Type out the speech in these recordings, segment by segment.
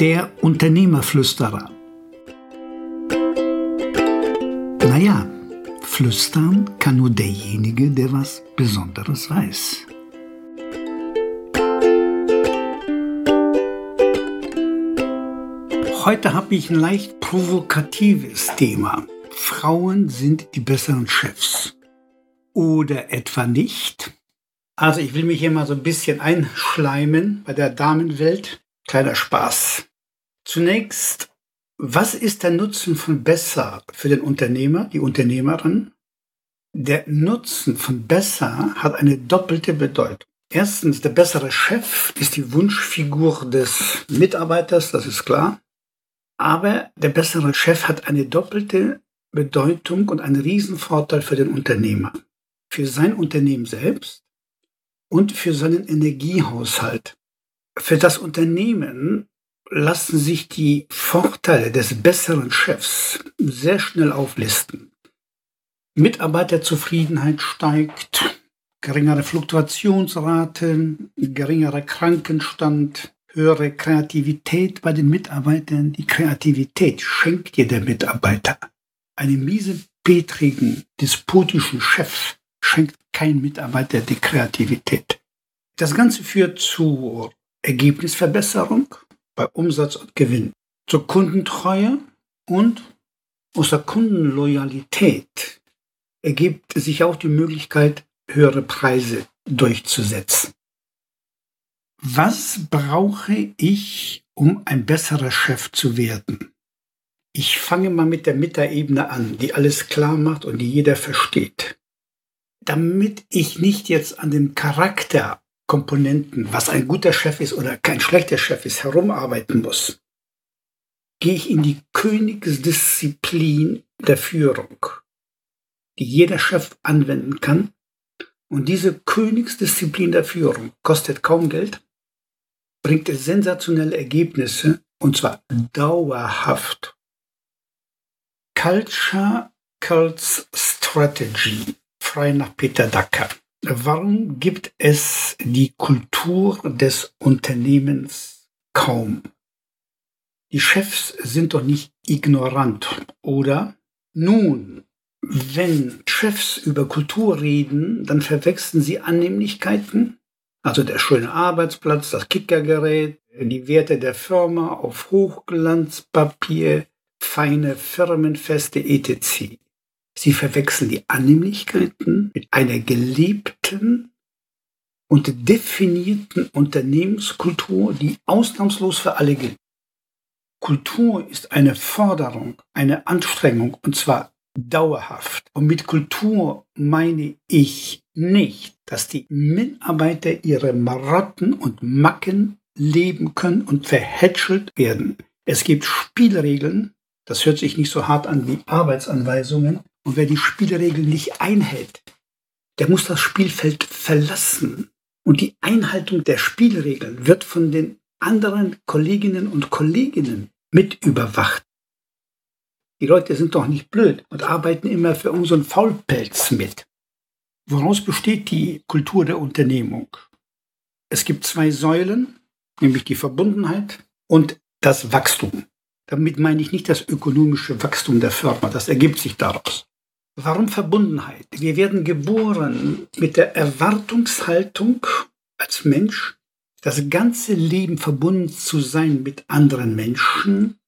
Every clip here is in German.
Der Unternehmerflüsterer. Naja, flüstern kann nur derjenige, der was Besonderes weiß. Heute habe ich ein leicht provokatives Thema. Frauen sind die besseren Chefs. Oder etwa nicht? Also ich will mich hier mal so ein bisschen einschleimen bei der Damenwelt. Kleiner Spaß. Zunächst, was ist der Nutzen von besser für den Unternehmer, die Unternehmerin? Der Nutzen von besser hat eine doppelte Bedeutung. Erstens, der bessere Chef ist die Wunschfigur des Mitarbeiters, das ist klar. Aber der bessere Chef hat eine doppelte Bedeutung und einen Riesenvorteil für den Unternehmer. Für sein Unternehmen selbst und für seinen Energiehaushalt. Für das Unternehmen lassen sich die Vorteile des besseren Chefs sehr schnell auflisten. Mitarbeiterzufriedenheit steigt, geringere Fluktuationsraten, geringerer Krankenstand, höhere Kreativität bei den Mitarbeitern. Die Kreativität schenkt dir der Mitarbeiter. Einem miesepetrigen, despotischen Chef schenkt kein Mitarbeiter die Kreativität. Das Ganze führt zur Ergebnisverbesserung bei Umsatz und Gewinn, zur Kundentreue und aus der Kundenloyalität ergibt sich auch die Möglichkeit, höhere Preise durchzusetzen. Was brauche ich, um ein besserer Chef zu werden? Ich fange mal mit der Metaebene an, die alles klar macht und die jeder versteht. Damit ich nicht jetzt an den Charakterkomponenten, was ein guter Chef ist oder kein schlechter Chef ist, herumarbeiten muss, gehe ich in die Königsdisziplin der Führung, die jeder Chef anwenden kann. Und diese Königsdisziplin der Führung kostet kaum Geld, bringt sensationelle Ergebnisse und zwar dauerhaft. Culture Cults Strategy, frei nach Peter Dacker. Warum gibt es die Kultur des Unternehmens kaum? Die Chefs sind doch nicht ignorant, oder? Nun, wenn Chefs über Kultur reden, dann verwechseln sie Annehmlichkeiten also der schöne Arbeitsplatz, das Kickergerät, die Werte der Firma auf Hochglanzpapier, feine Firmenfeste etc. Sie verwechseln die Annehmlichkeiten mit einer gelebten und definierten Unternehmenskultur, die ausnahmslos für alle gilt. Kultur ist eine Forderung, eine Anstrengung, und zwar dauerhaft. Und mit Kultur meine ich nicht, dass die Mitarbeiter ihre Marotten und Macken leben können und verhätschelt werden. Es gibt Spielregeln, das hört sich nicht so hart an wie Arbeitsanweisungen. Und wer die Spielregeln nicht einhält, der muss das Spielfeld verlassen. Und die Einhaltung der Spielregeln wird von den anderen Kolleginnen und Kollegen mit überwacht. Die Leute sind doch nicht blöd und arbeiten immer für unseren Faulpelz mit. Woraus besteht die Kultur der Unternehmung? Es gibt zwei Säulen, nämlich die Verbundenheit und das Wachstum. Damit meine ich nicht das ökonomische Wachstum der Firma, das ergibt sich daraus. Warum Verbundenheit? Wir werden geboren mit der Erwartungshaltung als Mensch, das ganze Leben verbunden zu sein mit anderen Menschen,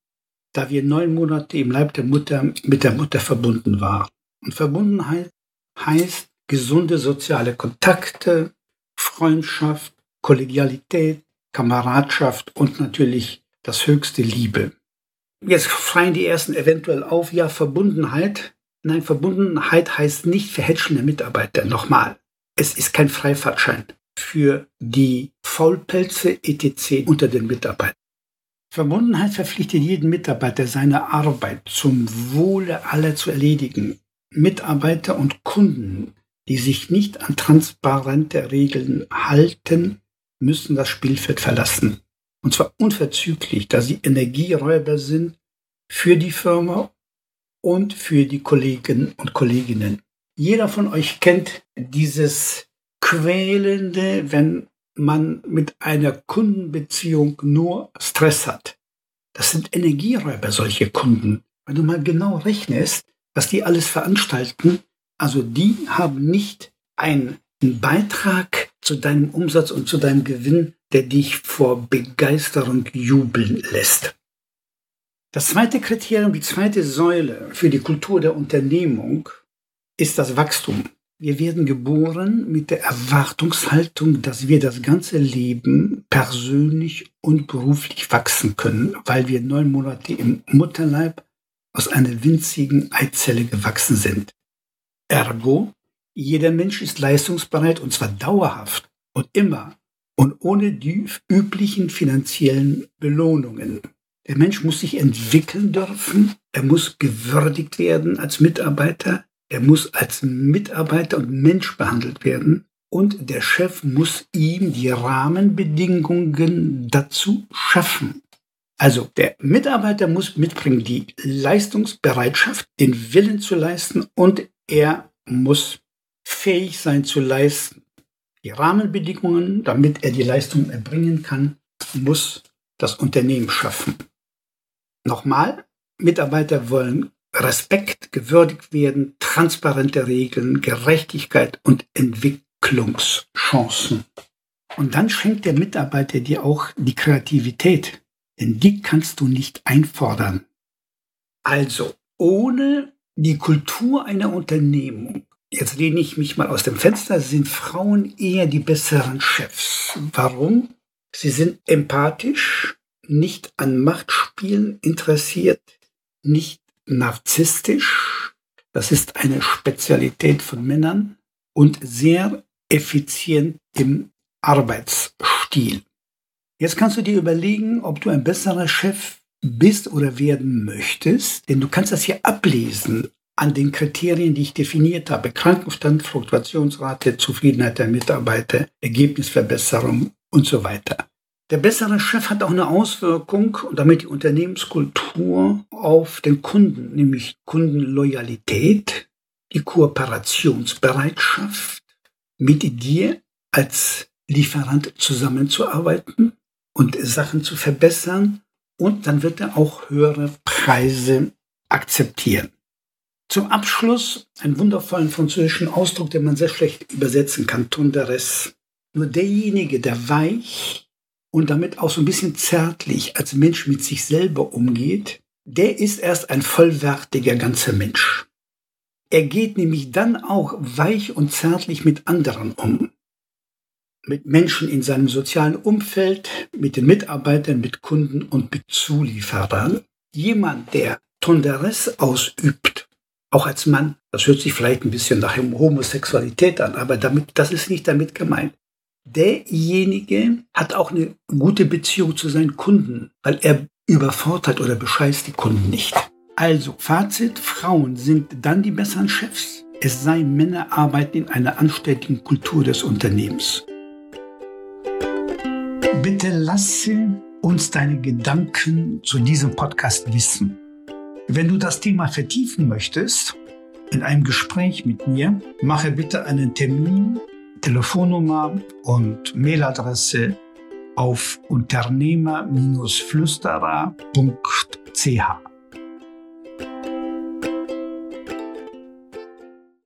da wir neun Monate im Leib der Mutter mit der Mutter verbunden waren. Und Verbundenheit heißt gesunde soziale Kontakte, Freundschaft, Kollegialität, Kameradschaft und natürlich das höchste Liebe. Jetzt freien die ersten eventuell auf, ja, Verbundenheit. Nein, Verbundenheit heißt nicht verhätschelnde Mitarbeiter. Nochmal, es ist kein Freifahrtschein für die Faulpelze etc. unter den Mitarbeitern. Verbundenheit verpflichtet jeden Mitarbeiter, seine Arbeit zum Wohle aller zu erledigen. Mitarbeiter und Kunden, die sich nicht an transparente Regeln halten, müssen das Spielfeld verlassen. Und zwar unverzüglich, da sie Energieräuber sind für die Firma und für die Kollegen und Kolleginnen. Jeder von euch kennt dieses quälende, wenn man mit einer Kundenbeziehung nur Stress hat. Das sind Energieräuber, solche Kunden. Wenn du mal genau rechnest, was die alles veranstalten, also die haben nicht einen Beitrag zu deinem Umsatz und zu deinem Gewinn, der dich vor Begeisterung jubeln lässt. Das zweite Kriterium, die zweite Säule für die Kultur der Unternehmung ist das Wachstum. Wir werden geboren mit der Erwartungshaltung, dass wir das ganze Leben persönlich und beruflich wachsen können, weil wir neun Monate im Mutterleib aus einer winzigen Eizelle gewachsen sind. Ergo, jeder Mensch ist leistungsbereit und zwar dauerhaft und immer und ohne die üblichen finanziellen Belohnungen. Der Mensch muss sich entwickeln dürfen, er muss gewürdigt werden als Mitarbeiter, er muss als Mitarbeiter und Mensch behandelt werden und der Chef muss ihm die Rahmenbedingungen dazu schaffen. Also der Mitarbeiter muss mitbringen die Leistungsbereitschaft, den Willen zu leisten und er muss fähig sein zu leisten. Die Rahmenbedingungen, damit er die Leistung erbringen kann, muss das Unternehmen schaffen. Nochmal, Mitarbeiter wollen Respekt gewürdigt werden, transparente Regeln, Gerechtigkeit und Entwicklungschancen. Und dann schenkt der Mitarbeiter dir auch die Kreativität, denn die kannst du nicht einfordern. Also, ohne die Kultur einer Unternehmung, jetzt lehne ich mich mal aus dem Fenster, sind Frauen eher die besseren Chefs. Warum? Sie sind empathisch, nicht an Machtspielen interessiert, nicht narzisstisch, das ist eine Spezialität von Männern und sehr effizient im Arbeitsstil. Jetzt kannst du dir überlegen, ob du ein besserer Chef bist oder werden möchtest, denn du kannst das hier ablesen an den Kriterien, die ich definiert habe. Krankenstand, Fluktuationsrate, Zufriedenheit der Mitarbeiter, Ergebnisverbesserung und so weiter. Der bessere Chef hat auch eine Auswirkung und damit die Unternehmenskultur auf den Kunden, nämlich Kundenloyalität, die Kooperationsbereitschaft, mit dir als Lieferant zusammenzuarbeiten und Sachen zu verbessern und dann wird er auch höhere Preise akzeptieren. Zum Abschluss einen wundervollen französischen Ausdruck, den man sehr schlecht übersetzen kann, Tonderes. Nur derjenige, der weich und damit auch so ein bisschen zärtlich als Mensch mit sich selber umgeht, der ist erst ein vollwertiger ganzer Mensch. Er geht nämlich dann auch weich und zärtlich mit anderen um. Mit Menschen in seinem sozialen Umfeld, mit den Mitarbeitern, mit Kunden und mit Zulieferern. Jemand, der Tonderesse ausübt, auch als Mann, das hört sich vielleicht ein bisschen nach Homosexualität an, aber damit, das ist nicht damit gemeint derjenige hat auch eine gute Beziehung zu seinen Kunden, weil er überfordert oder bescheißt die Kunden nicht. Also, Fazit, Frauen sind dann die besseren Chefs. Es sei, Männer arbeiten in einer anständigen Kultur des Unternehmens. Bitte lasse uns deine Gedanken zu diesem Podcast wissen. Wenn du das Thema vertiefen möchtest, in einem Gespräch mit mir, mache bitte einen Termin Telefonnummer und Mailadresse auf unternehmer-flüsterer.ch.